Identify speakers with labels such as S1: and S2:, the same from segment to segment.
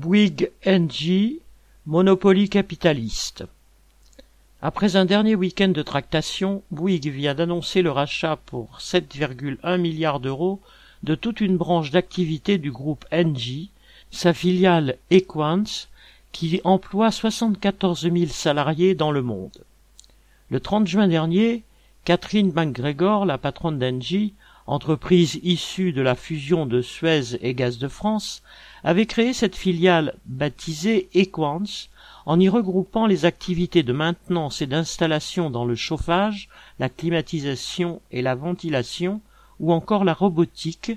S1: Bouygues NG, monopoly capitaliste. Après un dernier week-end de tractation, Bouygues vient d'annoncer le rachat pour 7,1 milliards d'euros de toute une branche d'activité du groupe NG, sa filiale Equans, qui emploie 74 000 salariés dans le monde. Le 30 juin dernier, Catherine McGregor, la patronne d'Engie, entreprise issue de la fusion de Suez et Gaz de France, avait créé cette filiale baptisée Equans en y regroupant les activités de maintenance et d'installation dans le chauffage, la climatisation et la ventilation, ou encore la robotique,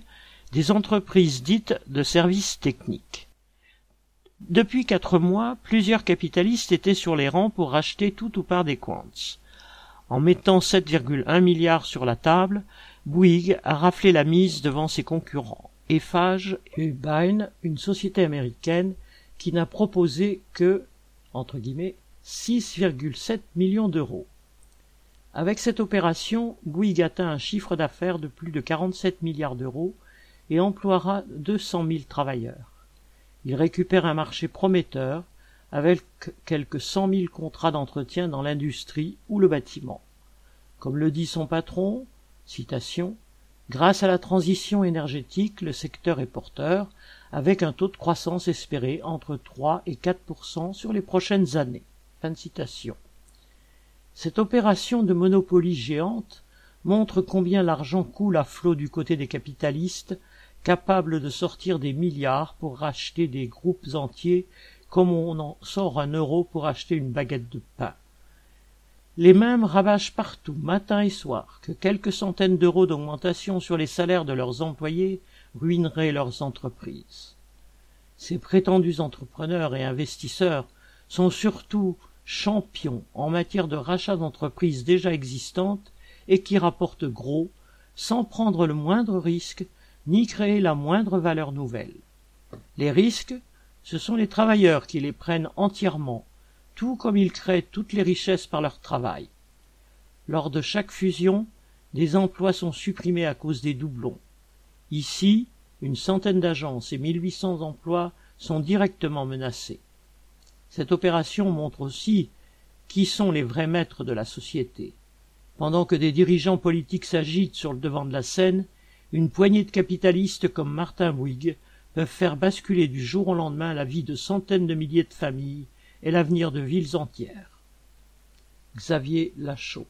S1: des entreprises dites de services techniques. Depuis quatre mois, plusieurs capitalistes étaient sur les rangs pour racheter tout ou part des Quants. En mettant 7,1 milliards sur la table, Bouygues a raflé la mise devant ses concurrents, Eiffage et Ubine, une société américaine qui n'a proposé que, entre guillemets, 6,7 millions d'euros. Avec cette opération, Bouygues atteint un chiffre d'affaires de plus de 47 milliards d'euros et emploiera 200 000 travailleurs. Il récupère un marché prometteur avec quelques cent mille contrats d'entretien dans l'industrie ou le bâtiment. Comme le dit son patron, Grâce à la transition énergétique, le secteur est porteur, avec un taux de croissance espéré entre 3 et 4% sur les prochaines années. Cette opération de monopolie géante montre combien l'argent coule à flot du côté des capitalistes, capables de sortir des milliards pour racheter des groupes entiers comme on en sort un euro pour acheter une baguette de pain. Les mêmes rabâchent partout, matin et soir, que quelques centaines d'euros d'augmentation sur les salaires de leurs employés ruineraient leurs entreprises. Ces prétendus entrepreneurs et investisseurs sont surtout champions en matière de rachat d'entreprises déjà existantes et qui rapportent gros, sans prendre le moindre risque ni créer la moindre valeur nouvelle. Les risques, ce sont les travailleurs qui les prennent entièrement, tout comme ils créent toutes les richesses par leur travail. Lors de chaque fusion, des emplois sont supprimés à cause des doublons. Ici, une centaine d'agences et 1800 emplois sont directement menacés. Cette opération montre aussi qui sont les vrais maîtres de la société. Pendant que des dirigeants politiques s'agitent sur le devant de la scène, une poignée de capitalistes comme Martin Bouygues peuvent faire basculer du jour au lendemain la vie de centaines de milliers de familles et l'avenir de villes entières. Xavier Lachaud